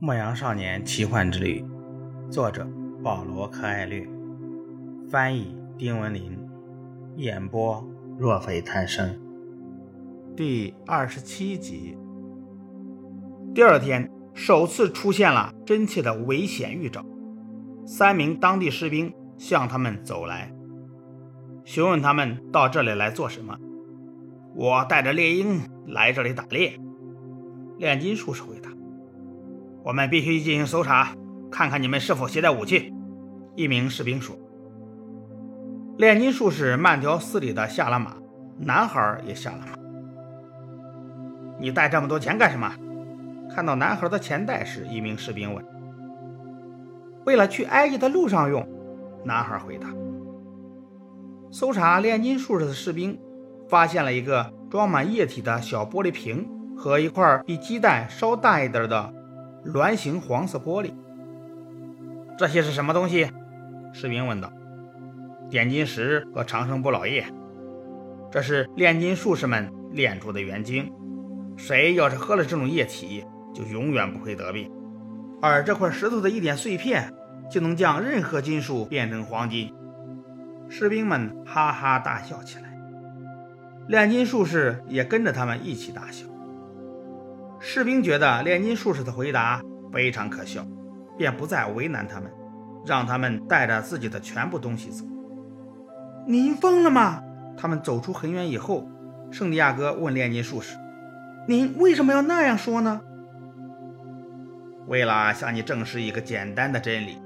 牧羊少年奇幻之旅，作者保罗·柯艾略，翻译丁文林，演播若非贪生。第二十七集。第二天，首次出现了真切的危险预兆。三名当地士兵向他们走来，询问他们到这里来做什么。我带着猎鹰来这里打猎。炼金术士回答。我们必须进行搜查，看看你们是否携带武器。”一名士兵说。炼金术士慢条斯理地下了马，男孩也下了马。“你带这么多钱干什么？”看到男孩的钱袋时，一名士兵问。“为了去埃及的路上用。”男孩回答。搜查炼金术士的士兵发现了一个装满液体的小玻璃瓶和一块比鸡蛋稍大一点的。卵形黄色玻璃，这些是什么东西？士兵问道。点金石和长生不老液，这是炼金术士们炼出的原精。谁要是喝了这种液体，就永远不会得病。而这块石头的一点碎片，就能将任何金属变成黄金。士兵们哈哈大笑起来，炼金术士也跟着他们一起大笑。士兵觉得炼金术士的回答非常可笑，便不再为难他们，让他们带着自己的全部东西走。您疯了吗？他们走出很远以后，圣地亚哥问炼金术士：“您为什么要那样说呢？”为了向你证实一个简单的真理，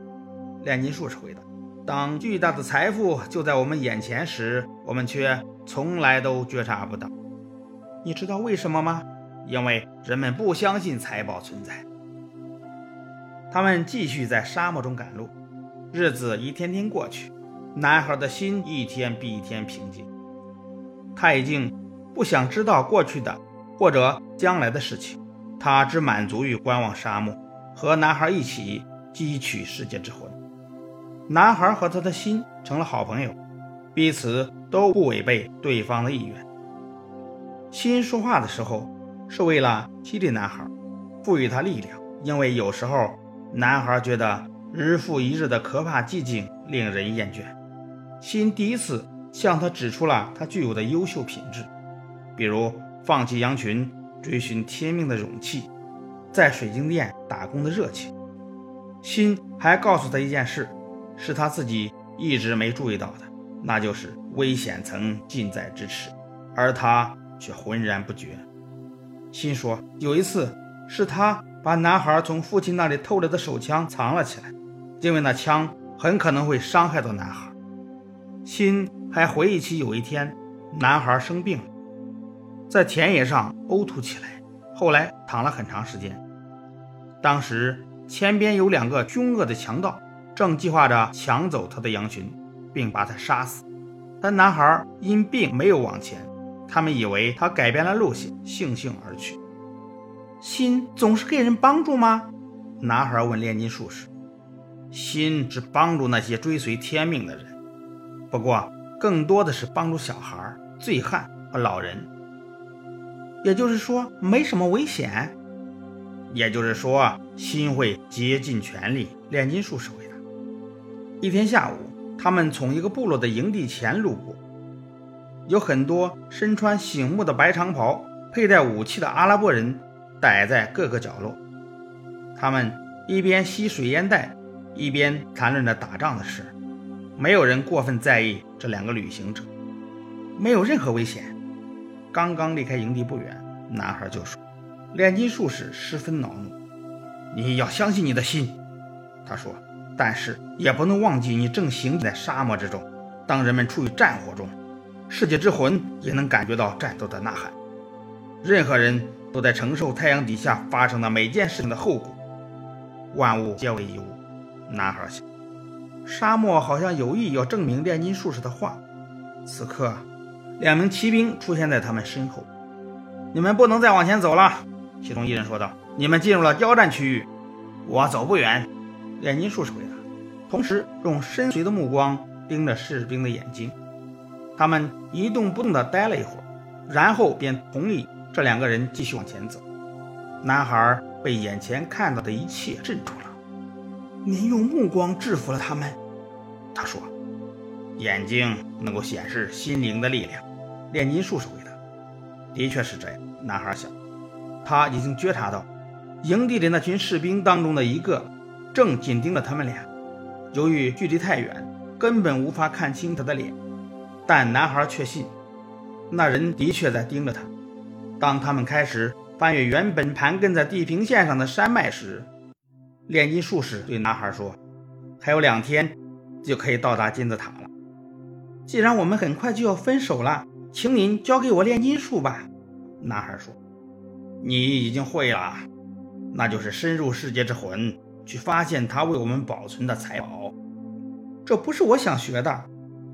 炼金术士回答：“当巨大的财富就在我们眼前时，我们却从来都觉察不到。你知道为什么吗？”因为人们不相信财宝存在，他们继续在沙漠中赶路。日子一天天过去，男孩的心一天比一天平静。他已经不想知道过去的或者将来的事情，他只满足于观望沙漠，和男孩一起汲取世界之魂。男孩和他的心成了好朋友，彼此都不违背对方的意愿。心说话的时候。是为了激励男孩，赋予他力量。因为有时候，男孩觉得日复一日的可怕寂静令人厌倦。新第一次向他指出了他具有的优秀品质，比如放弃羊群、追寻天命的勇气，在水晶店打工的热情。新还告诉他一件事，是他自己一直没注意到的，那就是危险曾近在咫尺，而他却浑然不觉。心说：“有一次，是他把男孩从父亲那里偷来的手枪藏了起来，因为那枪很可能会伤害到男孩。”心还回忆起有一天，男孩生病，在田野上呕吐起来，后来躺了很长时间。当时前边有两个凶恶的强盗，正计划着抢走他的羊群，并把他杀死，但男孩因病没有往前。他们以为他改变了路线，悻悻而去。心总是给人帮助吗？男孩问炼金术士。心只帮助那些追随天命的人，不过更多的是帮助小孩、醉汉和老人。也就是说，没什么危险。也就是说，心会竭尽全力。炼金术士回答。一天下午，他们从一个部落的营地前路过。有很多身穿醒目的白长袍、佩戴武器的阿拉伯人待在各个角落，他们一边吸水烟袋，一边谈论着打仗的事。没有人过分在意这两个旅行者，没有任何危险。刚刚离开营地不远，男孩就说：“炼金术士十分恼怒，你要相信你的心。”他说：“但是也不能忘记，你正行在沙漠之中，当人们处于战火中。”世界之魂也能感觉到战斗的呐喊。任何人都在承受太阳底下发生的每件事情的后果。万物皆为一物。男孩想，沙漠好像有意要证明炼金术士的话。此刻，两名骑兵出现在他们身后。你们不能再往前走了，其中一人说道。你们进入了交战区域。我走不远。炼金术士回答，同时用深邃的目光盯着士兵的眼睛。他们一动不动地待了一会儿，然后便同意这两个人继续往前走。男孩被眼前看到的一切镇住了。您用目光制服了他们，他说：“眼睛能够显示心灵的力量。”炼金术士回答：“的确是这样。”男孩想，他已经觉察到营地里那群士兵当中的一个正紧盯着他们俩。由于距离太远，根本无法看清他的脸，但男孩确信那人的确在盯着他。当他们开始翻越原本盘根在地平线上的山脉时，炼金术士对男孩说：“还有两天就可以到达金字塔了。既然我们很快就要分手了，请您交给我炼金术吧。”男孩说：“你已经会了，那就是深入世界之魂，去发现他为我们保存的财宝。这不是我想学的，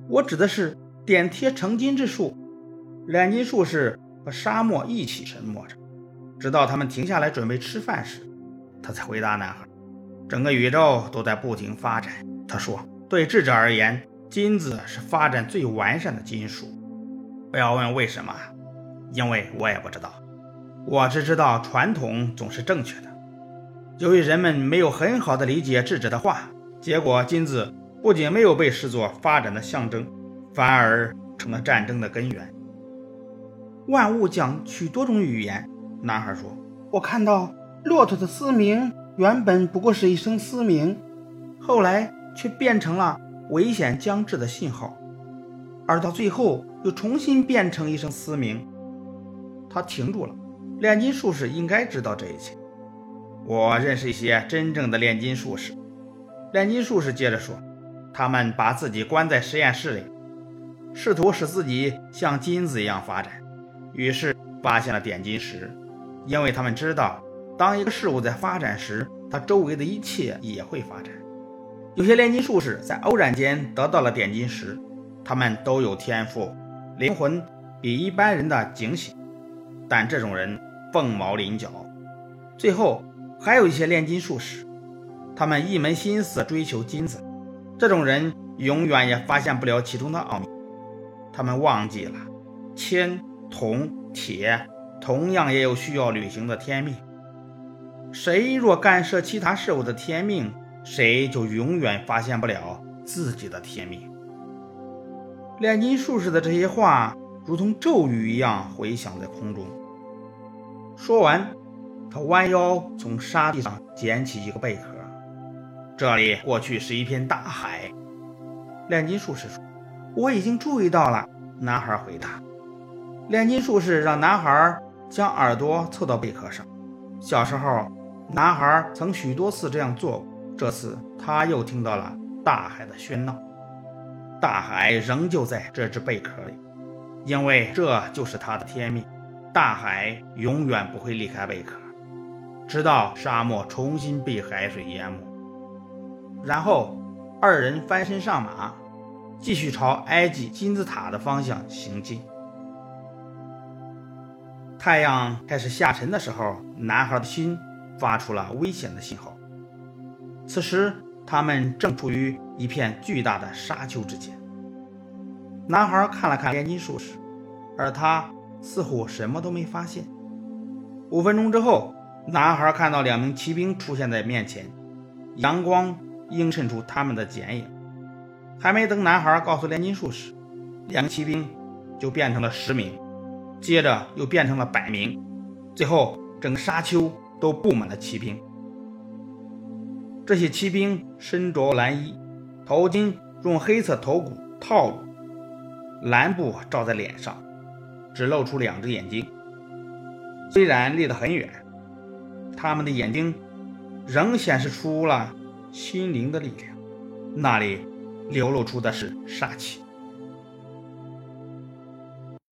我指的是点贴成金之术。”炼金术士和沙漠一起沉默着，直到他们停下来准备吃饭时，他才回答男孩。整个宇宙都在不停发展，他说：“对智者而言，金子是发展最完善的金属。不要问为什么，因为我也不知道。我只知道传统总是正确的。由于人们没有很好的理解智者的话，结果金子不仅没有被视作发展的象征，反而成了战争的根源。万物讲许多种语言。”男孩说：“我看到骆驼的嘶鸣。”原本不过是一声嘶鸣，后来却变成了危险将至的信号，而到最后又重新变成一声嘶鸣。他停住了。炼金术士应该知道这一切。我认识一些真正的炼金术士。炼金术士接着说：“他们把自己关在实验室里，试图使自己像金子一样发展，于是发现了点金石，因为他们知道。”当一个事物在发展时，它周围的一切也会发展。有些炼金术士在偶然间得到了点金石，他们都有天赋，灵魂比一般人的警醒，但这种人凤毛麟角。最后还有一些炼金术士，他们一门心思追求金子，这种人永远也发现不了其中的奥秘。他们忘记了铅、铜、铁同样也有需要履行的天命。谁若干涉其他事物的天命，谁就永远发现不了自己的天命。炼金术士的这些话如同咒语一样回响在空中。说完，他弯腰从沙地上捡起一个贝壳。这里过去是一片大海。炼金术士说：“我已经注意到了。”男孩回答。炼金术士让男孩将耳朵凑到贝壳上。小时候。男孩曾许多次这样做过，这次他又听到了大海的喧闹。大海仍旧在这只贝壳里，因为这就是他的天命。大海永远不会离开贝壳，直到沙漠重新被海水淹没。然后，二人翻身上马，继续朝埃及金字塔的方向行进。太阳开始下沉的时候，男孩的心。发出了危险的信号。此时，他们正处于一片巨大的沙丘之间。男孩看了看炼金术士，而他似乎什么都没发现。五分钟之后，男孩看到两名骑兵出现在面前，阳光映衬出他们的剪影。还没等男孩告诉炼金术士，两个骑兵就变成了十名，接着又变成了百名，最后整个沙丘。都布满了骑兵。这些骑兵身着蓝衣，头巾用黑色头骨套住，蓝布罩在脸上，只露出两只眼睛。虽然离得很远，他们的眼睛仍显示出了心灵的力量，那里流露出的是杀气。